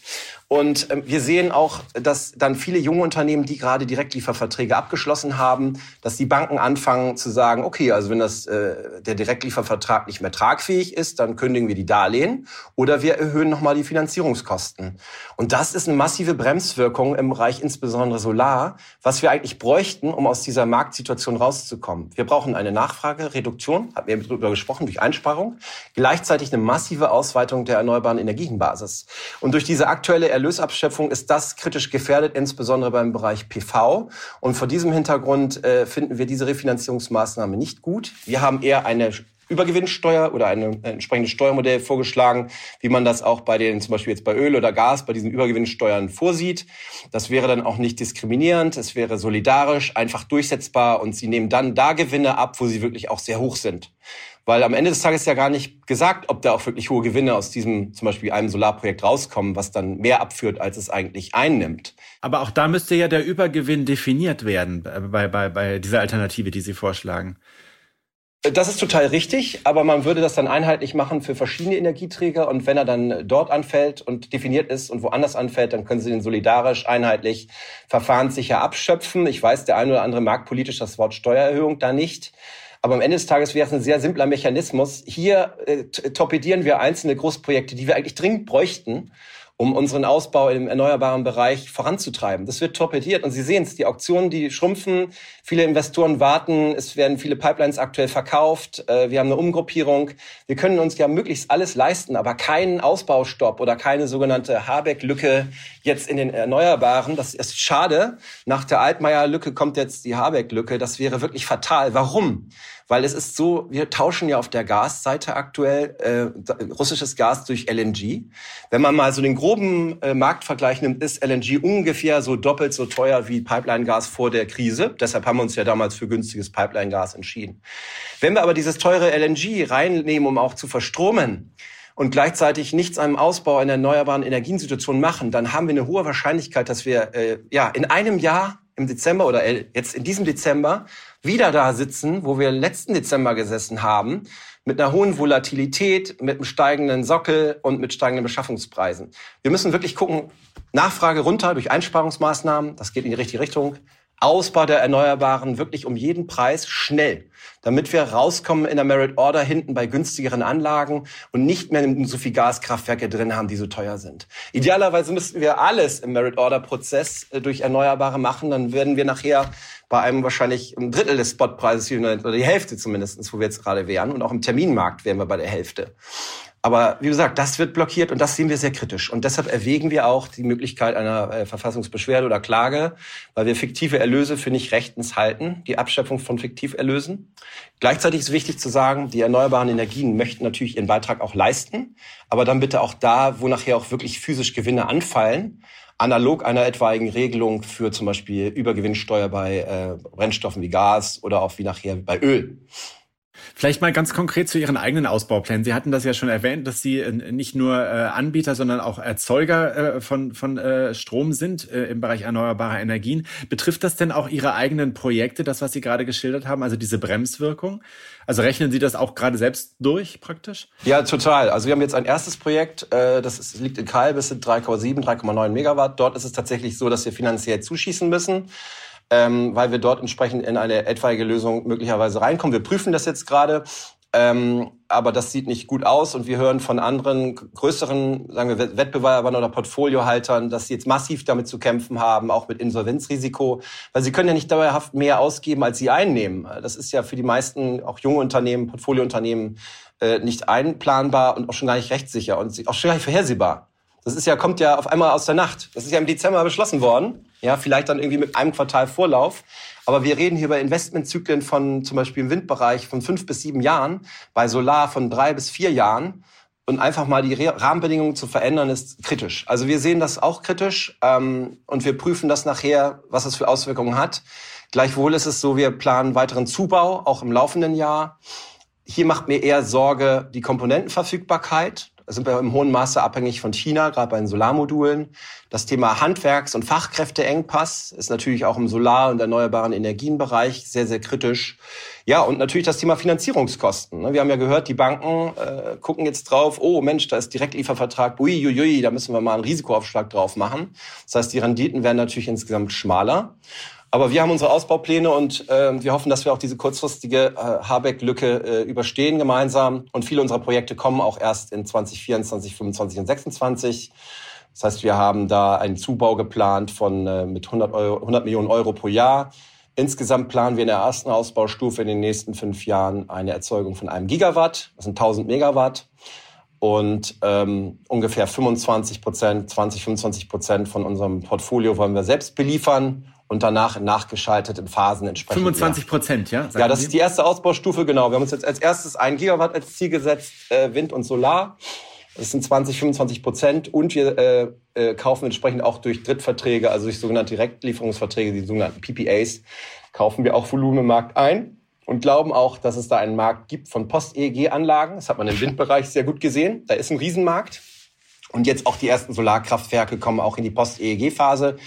Und ähm, wir sehen auch, dass dann viele junge Unternehmen, die gerade Direktlieferverträge abgeschlossen haben, dass die Banken anfangen zu sagen, okay, also wenn das, äh, der Direktliefervertrag nicht mehr tragfähig ist, dann kündigen wir die Darlehen oder wir erhöhen nochmal die Finanzierungskosten. Und das ist eine massive Bremswirkung im Bereich insbesondere Solar, was wir eigentlich bräuchten, um aus dieser Marktsituation rauszukommen. Wir brauchen eine Nachfragereduktion, haben wir darüber gesprochen, durch Einsparung, gleichzeitig eine massive Ausweitung der erneuerbaren Energienbasis. Und durch diese aktuelle Erlösabschöpfung ist das kritisch gefährdet, insbesondere beim Bereich PV. Und vor diesem Hintergrund äh, finden wir diese Refinanzierungsmaßnahme nicht gut. Wir haben eher eine Übergewinnsteuer oder ein äh, entsprechendes Steuermodell vorgeschlagen, wie man das auch bei den, zum Beispiel jetzt bei Öl oder Gas, bei diesen Übergewinnsteuern vorsieht. Das wäre dann auch nicht diskriminierend, es wäre solidarisch, einfach durchsetzbar und sie nehmen dann da Gewinne ab, wo sie wirklich auch sehr hoch sind. Weil am Ende des Tages ja gar nicht gesagt, ob da auch wirklich hohe Gewinne aus diesem zum Beispiel einem Solarprojekt rauskommen, was dann mehr abführt, als es eigentlich einnimmt. Aber auch da müsste ja der Übergewinn definiert werden bei, bei, bei dieser Alternative, die Sie vorschlagen. Das ist total richtig, aber man würde das dann einheitlich machen für verschiedene Energieträger und wenn er dann dort anfällt und definiert ist und woanders anfällt, dann können Sie den solidarisch, einheitlich, verfahrenssicher abschöpfen. Ich weiß, der eine oder andere mag politisch das Wort Steuererhöhung da nicht. Aber am Ende des Tages wäre es ein sehr simpler Mechanismus. Hier äh, torpedieren wir einzelne Großprojekte, die wir eigentlich dringend bräuchten um unseren Ausbau im erneuerbaren Bereich voranzutreiben. Das wird torpediert und Sie sehen es, die Auktionen, die schrumpfen, viele Investoren warten, es werden viele Pipelines aktuell verkauft, äh, wir haben eine Umgruppierung. Wir können uns ja möglichst alles leisten, aber keinen Ausbaustopp oder keine sogenannte Habeck-Lücke jetzt in den Erneuerbaren. Das ist schade. Nach der Altmaier-Lücke kommt jetzt die Habeck-Lücke. Das wäre wirklich fatal. Warum? Weil es ist so, wir tauschen ja auf der Gasseite aktuell äh, russisches Gas durch LNG. Wenn man mal so den groben äh, Marktvergleich nimmt, ist LNG ungefähr so doppelt so teuer wie Pipeline-Gas vor der Krise. Deshalb haben wir uns ja damals für günstiges Pipeline-Gas entschieden. Wenn wir aber dieses teure LNG reinnehmen, um auch zu verstromen, und gleichzeitig nichts einem Ausbau einer erneuerbaren Energiensituation machen, dann haben wir eine hohe Wahrscheinlichkeit, dass wir äh, ja in einem Jahr im Dezember oder jetzt in diesem Dezember wieder da sitzen, wo wir letzten Dezember gesessen haben, mit einer hohen Volatilität, mit einem steigenden Sockel und mit steigenden Beschaffungspreisen. Wir müssen wirklich gucken, Nachfrage runter durch Einsparungsmaßnahmen, das geht in die richtige Richtung. Ausbau der Erneuerbaren wirklich um jeden Preis schnell, damit wir rauskommen in der Merit Order hinten bei günstigeren Anlagen und nicht mehr so viel Gaskraftwerke drin haben, die so teuer sind. Idealerweise müssten wir alles im Merit Order Prozess äh, durch Erneuerbare machen, dann werden wir nachher bei einem wahrscheinlich ein Drittel des Spotpreises oder die Hälfte zumindestens, wo wir jetzt gerade wären und auch im Terminmarkt wären wir bei der Hälfte. Aber wie gesagt, das wird blockiert und das sehen wir sehr kritisch. Und deshalb erwägen wir auch die Möglichkeit einer äh, Verfassungsbeschwerde oder Klage, weil wir fiktive Erlöse für nicht rechtens halten, die Abschöpfung von Fiktiverlösen. Gleichzeitig ist wichtig zu sagen, die erneuerbaren Energien möchten natürlich ihren Beitrag auch leisten, aber dann bitte auch da, wo nachher auch wirklich physisch Gewinne anfallen, analog einer etwaigen Regelung für zum Beispiel Übergewinnsteuer bei äh, Brennstoffen wie Gas oder auch wie nachher bei Öl. Vielleicht mal ganz konkret zu Ihren eigenen Ausbauplänen. Sie hatten das ja schon erwähnt, dass Sie äh, nicht nur äh, Anbieter, sondern auch Erzeuger äh, von, von Strom sind im Bereich erneuerbarer Energien. Betrifft das denn auch Ihre eigenen Projekte, das, was Sie gerade geschildert haben, also diese Bremswirkung? Also rechnen Sie das auch gerade selbst durch praktisch? Ja, total. Also wir haben jetzt ein erstes Projekt, das liegt in Kalb, es sind 3,7, 3,9 Megawatt. Dort ist es tatsächlich so, dass wir finanziell zuschießen müssen ähm, weil wir dort entsprechend in eine etwaige Lösung möglicherweise reinkommen. Wir prüfen das jetzt gerade. Ähm, aber das sieht nicht gut aus und wir hören von anderen größeren, sagen wir, Wettbewerbern oder Portfoliohaltern, dass sie jetzt massiv damit zu kämpfen haben, auch mit Insolvenzrisiko, weil sie können ja nicht dauerhaft mehr ausgeben, als sie einnehmen. Das ist ja für die meisten, auch junge Unternehmen, Portfoliounternehmen, äh, nicht einplanbar und auch schon gar nicht rechtssicher und auch schon gar nicht vorhersehbar. Das ist ja, kommt ja auf einmal aus der Nacht. Das ist ja im Dezember beschlossen worden. Ja, vielleicht dann irgendwie mit einem Quartal Vorlauf. Aber wir reden hier über Investmentzyklen von zum Beispiel im Windbereich von fünf bis sieben Jahren, bei Solar von drei bis vier Jahren. Und einfach mal die Rahmenbedingungen zu verändern, ist kritisch. Also wir sehen das auch kritisch ähm, und wir prüfen das nachher, was es für Auswirkungen hat. Gleichwohl ist es so, wir planen weiteren Zubau, auch im laufenden Jahr. Hier macht mir eher Sorge die Komponentenverfügbarkeit. Sind wir im hohen Maße abhängig von China, gerade bei den Solarmodulen. Das Thema Handwerks- und Fachkräfteengpass ist natürlich auch im Solar- und erneuerbaren Energienbereich sehr, sehr kritisch. Ja, und natürlich das Thema Finanzierungskosten. Ne? Wir haben ja gehört, die Banken äh, gucken jetzt drauf, oh Mensch, da ist Direktliefervertrag, uiuiui, da müssen wir mal einen Risikoaufschlag drauf machen. Das heißt, die Renditen werden natürlich insgesamt schmaler. Aber wir haben unsere Ausbaupläne und äh, wir hoffen, dass wir auch diese kurzfristige äh, Habeck-Lücke äh, überstehen gemeinsam. Und viele unserer Projekte kommen auch erst in 2024, 25 und 26. Das heißt, wir haben da einen Zubau geplant von äh, mit 100, Euro, 100 Millionen Euro pro Jahr. Insgesamt planen wir in der ersten Ausbaustufe in den nächsten fünf Jahren eine Erzeugung von einem Gigawatt. Das sind 1000 Megawatt. Und ähm, ungefähr 25 Prozent, 20, 25 Prozent von unserem Portfolio wollen wir selbst beliefern und danach nachgeschaltet in Phasen entsprechend. 25 Prozent, ja? Ja, das Sie? ist die erste Ausbaustufe, genau. Wir haben uns jetzt als erstes ein Gigawatt als Ziel gesetzt, äh, Wind und Solar. Das sind 20, 25 Prozent und wir äh, äh, kaufen entsprechend auch durch Drittverträge, also durch sogenannte Direktlieferungsverträge, die sogenannten PPAs, kaufen wir auch Volumen im Markt ein und glauben auch, dass es da einen Markt gibt von Post-EEG-Anlagen. Das hat man im Windbereich sehr gut gesehen. Da ist ein Riesenmarkt. Und jetzt auch die ersten Solarkraftwerke kommen auch in die Post-EEG-Phase.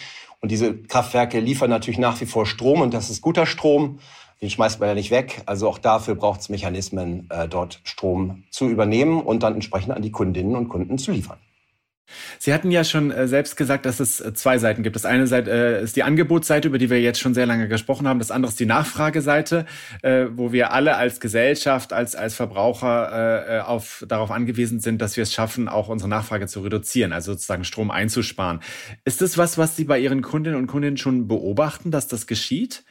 Und diese Kraftwerke liefern natürlich nach wie vor Strom und das ist guter Strom. Den schmeißt man ja nicht weg. Also auch dafür braucht es Mechanismen, äh, dort Strom zu übernehmen und dann entsprechend an die Kundinnen und Kunden zu liefern. Sie hatten ja schon äh, selbst gesagt, dass es äh, zwei Seiten gibt. Das eine Seite äh, ist die Angebotsseite, über die wir jetzt schon sehr lange gesprochen haben. Das andere ist die Nachfrageseite, wo wir alle als Gesellschaft, als, als Verbraucher auf, darauf angewiesen sind, dass wir es schaffen, auch unsere Nachfrage zu reduzieren, also sozusagen Strom einzusparen. Ist das was, was Sie bei Ihren Kundinnen und Kunden schon beobachten, dass das geschieht?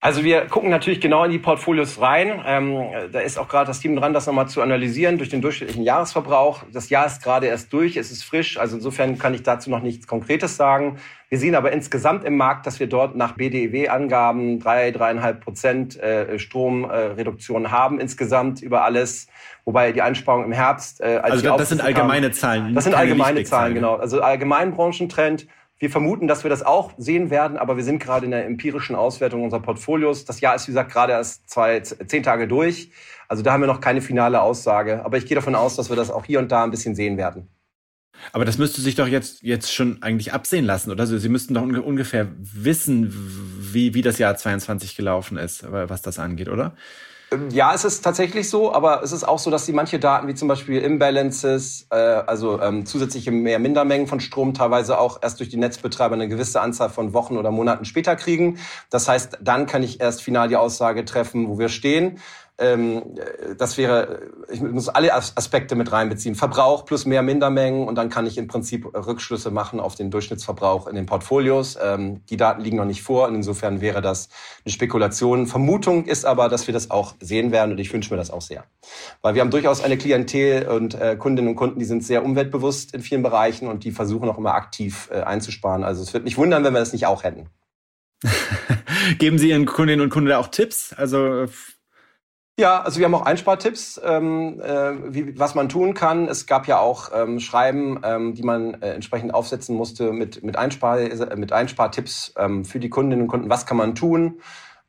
Also wir gucken natürlich genau in die Portfolios rein. Ähm, da ist auch gerade das Team dran, das nochmal zu analysieren durch den durchschnittlichen Jahresverbrauch. Das Jahr ist gerade erst durch, es ist frisch, also insofern kann ich dazu noch nichts Konkretes sagen. Wir sehen aber insgesamt im Markt, dass wir dort nach BDEW-Angaben drei, dreieinhalb Prozent äh, Stromreduktion haben insgesamt über alles. Wobei die Einsparung im Herbst, äh, als also das sind allgemeine Zahlen. Das sind allgemeine Zahlen, genau. Also Allgemeinbranchentrend. Wir vermuten, dass wir das auch sehen werden, aber wir sind gerade in der empirischen Auswertung unserer Portfolios. Das Jahr ist, wie gesagt, gerade erst zwei, zehn Tage durch. Also da haben wir noch keine finale Aussage. Aber ich gehe davon aus, dass wir das auch hier und da ein bisschen sehen werden. Aber das müsste sich doch jetzt, jetzt schon eigentlich absehen lassen, oder? Also Sie müssten doch ungefähr wissen, wie, wie das Jahr 22 gelaufen ist, was das angeht, oder? Ähm, ja, es ist tatsächlich so, aber es ist auch so, dass sie manche Daten wie zum Beispiel Imbalances, äh, also ähm, zusätzliche mehr Mindermengen von Strom teilweise auch erst durch die Netzbetreiber eine gewisse Anzahl von Wochen oder Monaten später kriegen. Das heißt, dann kann ich erst final die Aussage treffen, wo wir stehen ähm, das wäre, ich muss alle Aspekte mit reinbeziehen. Verbrauch plus mehr Mindermengen und dann kann ich im Prinzip Rückschlüsse machen auf den Durchschnittsverbrauch in den Portfolios. Ähm, die Daten liegen noch nicht vor und insofern wäre das eine Spekulation. Vermutung ist aber, dass wir das auch sehen werden und ich wünsche mir das auch sehr. Weil wir haben durchaus eine Klientel und äh, Kundinnen und Kunden, die sind sehr umweltbewusst in vielen Bereichen und die versuchen auch immer aktiv äh, einzusparen. Also es wird mich wundern, wenn wir das nicht auch hätten. Geben Sie Ihren Kundinnen und Kunden auch Tipps? Also ja, also wir haben auch Einspartipps, ähm, äh, wie, was man tun kann. Es gab ja auch ähm, Schreiben, ähm, die man äh, entsprechend aufsetzen musste mit, mit, Einspar, äh, mit Einspartipps ähm, für die Kundinnen und Kunden. Was kann man tun?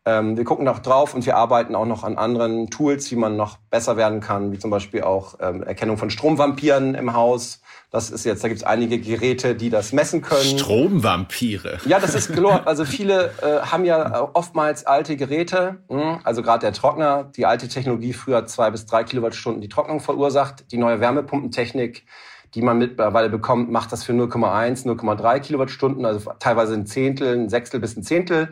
Ähm, wir gucken auch drauf und wir arbeiten auch noch an anderen Tools, wie man noch besser werden kann, wie zum Beispiel auch ähm, Erkennung von Stromvampiren im Haus. Das ist jetzt, da gibt es einige Geräte, die das messen können. Stromvampire. Ja, das ist klar. Also viele äh, haben ja oftmals alte Geräte. Mh, hm, also gerade der Trockner, die alte Technologie früher zwei bis drei Kilowattstunden die Trocknung verursacht. Die neue Wärmepumpentechnik, die man mittlerweile bekommt, macht das für 0,1, 0,3 Kilowattstunden, also teilweise ein Zehntel, ein Sechstel bis ein Zehntel.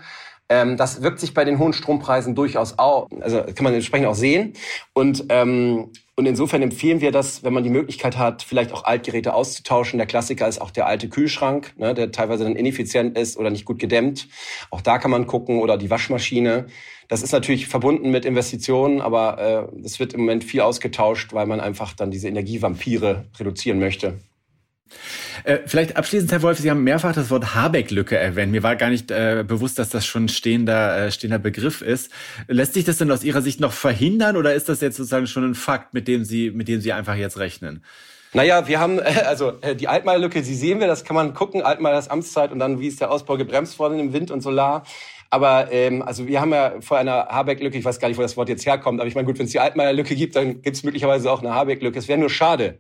Ähm, das wirkt sich bei den hohen Strompreisen durchaus auch, also kann man entsprechend auch sehen. Und, ähm, und insofern empfehlen wir das, wenn man die Möglichkeit hat, vielleicht auch Altgeräte auszutauschen. Der Klassiker ist auch der alte Kühlschrank, ne, der teilweise dann ineffizient ist oder nicht gut gedämmt. Auch da kann man gucken oder die Waschmaschine. Das ist natürlich verbunden mit Investitionen, aber äh, es wird im Moment viel ausgetauscht, weil man einfach dann diese Energievampire reduzieren möchte. Äh, vielleicht abschließend, Herr Wolf, Sie haben mehrfach das Wort Habeck-Lücke erwähnt. Mir war gar nicht äh, bewusst, dass das schon stehender, äh, stehender Begriff ist. Lässt sich das denn aus Ihrer Sicht noch verhindern oder ist das jetzt sozusagen schon ein Fakt, mit dem Sie, mit dem Sie einfach jetzt rechnen? Naja, wir haben, äh, also äh, die Altmaier-Lücke, Sie sehen wir, das kann man gucken, Altmaiers Amtszeit und dann, wie ist der Ausbau gebremst worden im Wind und Solar. Aber ähm, also wir haben ja vor einer Habeck-Lücke, ich weiß gar nicht, wo das Wort jetzt herkommt, aber ich meine, gut, wenn es die Altmaier-Lücke gibt, dann gibt es möglicherweise auch eine Habeck-Lücke. Es wäre nur schade,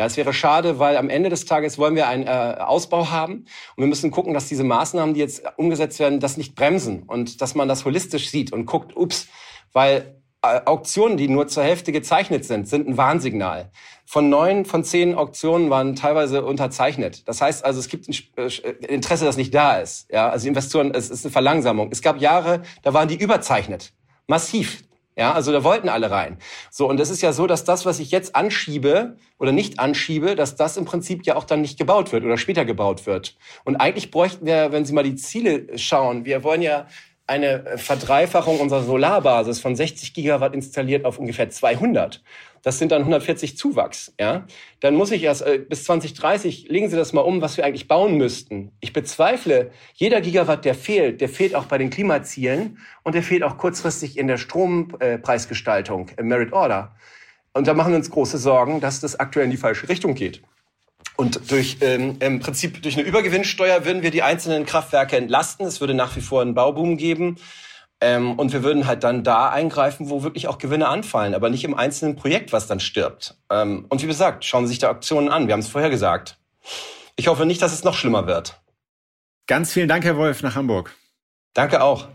ja, es wäre schade, weil am Ende des Tages wollen wir einen äh, Ausbau haben und wir müssen gucken, dass diese Maßnahmen, die jetzt umgesetzt werden, das nicht bremsen und dass man das holistisch sieht und guckt, ups, weil äh, Auktionen, die nur zur Hälfte gezeichnet sind, sind ein Warnsignal. Von neun von zehn Auktionen waren teilweise unterzeichnet. Das heißt also, es gibt ein äh, Interesse, das nicht da ist. Ja, also Investoren, es ist eine Verlangsamung. Es gab Jahre, da waren die überzeichnet. Massiv. Ja, also da wollten alle rein. So, und es ist ja so, dass das, was ich jetzt anschiebe oder nicht anschiebe, dass das im Prinzip ja auch dann nicht gebaut wird oder später gebaut wird. Und eigentlich bräuchten wir, wenn Sie mal die Ziele schauen, wir wollen ja eine Verdreifachung unserer Solarbasis von 60 Gigawatt installiert auf ungefähr 200 das sind dann 140 Zuwachs, ja, dann muss ich erst äh, bis 2030 legen Sie das mal um, was wir eigentlich bauen müssten. Ich bezweifle, jeder Gigawatt, der fehlt, der fehlt auch bei den Klimazielen und der fehlt auch kurzfristig in der Strompreisgestaltung, im Merit Order. Und da machen wir uns große Sorgen, dass das aktuell in die falsche Richtung geht. Und durch ähm, im Prinzip durch eine Übergewinnsteuer würden wir die einzelnen Kraftwerke entlasten. Es würde nach wie vor einen Bauboom geben. Ähm, und wir würden halt dann da eingreifen, wo wirklich auch Gewinne anfallen, aber nicht im einzelnen Projekt, was dann stirbt. Ähm, und wie gesagt, schauen Sie sich die Auktionen an. Wir haben es vorher gesagt. Ich hoffe nicht, dass es noch schlimmer wird. Ganz vielen Dank, Herr Wolf, nach Hamburg. Danke auch.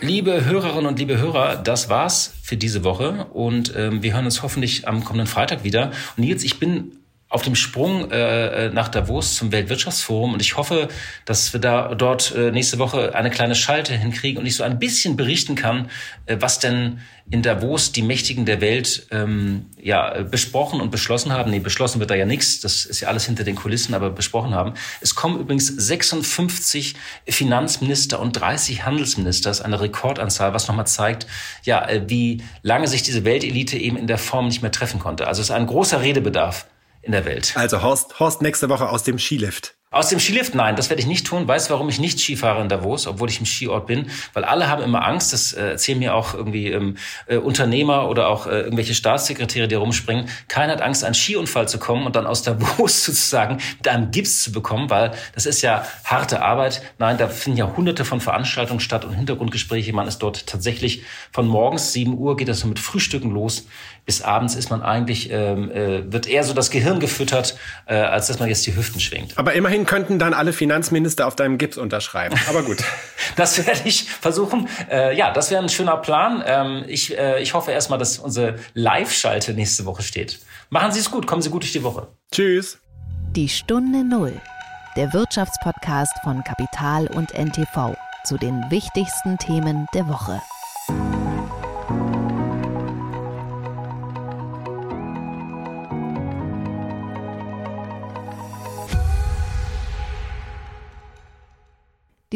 Liebe Hörerinnen und liebe Hörer, das war's für diese Woche und ähm, wir hören uns hoffentlich am kommenden Freitag wieder. Und Nils, ich bin auf dem Sprung äh, äh, nach Davos zum Weltwirtschaftsforum und ich hoffe, dass wir da dort äh, nächste Woche eine kleine Schalte hinkriegen und ich so ein bisschen berichten kann, äh, was denn in Davos die Mächtigen der Welt ähm, ja besprochen und beschlossen haben. Nee, beschlossen wird da ja nichts, das ist ja alles hinter den Kulissen, aber besprochen haben. Es kommen übrigens 56 Finanzminister und 30 Handelsminister, das ist eine Rekordanzahl, was nochmal zeigt, ja, äh, wie lange sich diese Weltelite eben in der Form nicht mehr treffen konnte. Also es ist ein großer Redebedarf in der Welt. Also Horst, Horst nächste Woche aus dem Skilift. Aus dem Skilift? Nein, das werde ich nicht tun. Weißt du, warum ich nicht Skifahre in Davos, obwohl ich im Skiort bin? Weil alle haben immer Angst, das äh, erzählen mir auch irgendwie ähm, äh, Unternehmer oder auch äh, irgendwelche Staatssekretäre, die rumspringen. Keiner hat Angst, einen Skiunfall zu kommen und dann aus Davos sozusagen mit einem Gips zu bekommen, weil das ist ja harte Arbeit. Nein, da finden ja hunderte von Veranstaltungen statt und Hintergrundgespräche. Man ist dort tatsächlich von morgens 7 Uhr geht das so mit Frühstücken los. Bis abends ist man eigentlich, ähm, äh, wird eher so das Gehirn gefüttert, äh, als dass man jetzt die Hüften schwingt. Aber immerhin Immerhin könnten dann alle Finanzminister auf deinem Gips unterschreiben. Aber gut. das werde ich versuchen. Äh, ja, das wäre ein schöner Plan. Ähm, ich, äh, ich hoffe erstmal, dass unsere Live-Schalte nächste Woche steht. Machen Sie es gut. Kommen Sie gut durch die Woche. Tschüss. Die Stunde Null. Der Wirtschaftspodcast von Kapital und NTV zu den wichtigsten Themen der Woche.